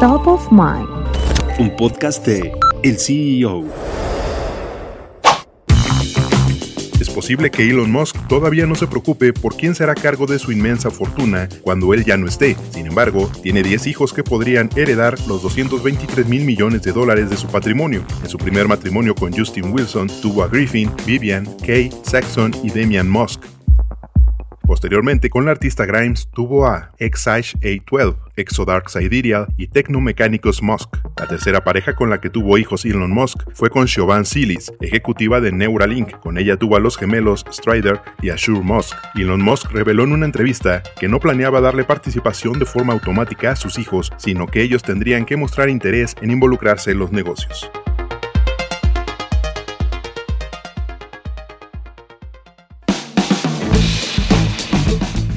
Top of Mind. Un podcast de El CEO. Es posible que Elon Musk todavía no se preocupe por quién será cargo de su inmensa fortuna cuando él ya no esté. Sin embargo, tiene 10 hijos que podrían heredar los 223 mil millones de dólares de su patrimonio. En su primer matrimonio con Justin Wilson, tuvo a Griffin, Vivian, Kay, Saxon y Damian Musk. Posteriormente, con la artista Grimes, tuvo a Exage A12, Exodark Sidereal y Tecnomecánicos Musk. La tercera pareja con la que tuvo hijos Elon Musk fue con Siobhan Silis, ejecutiva de Neuralink. Con ella tuvo a los gemelos Strider y Ashur Musk. Elon Musk reveló en una entrevista que no planeaba darle participación de forma automática a sus hijos, sino que ellos tendrían que mostrar interés en involucrarse en los negocios.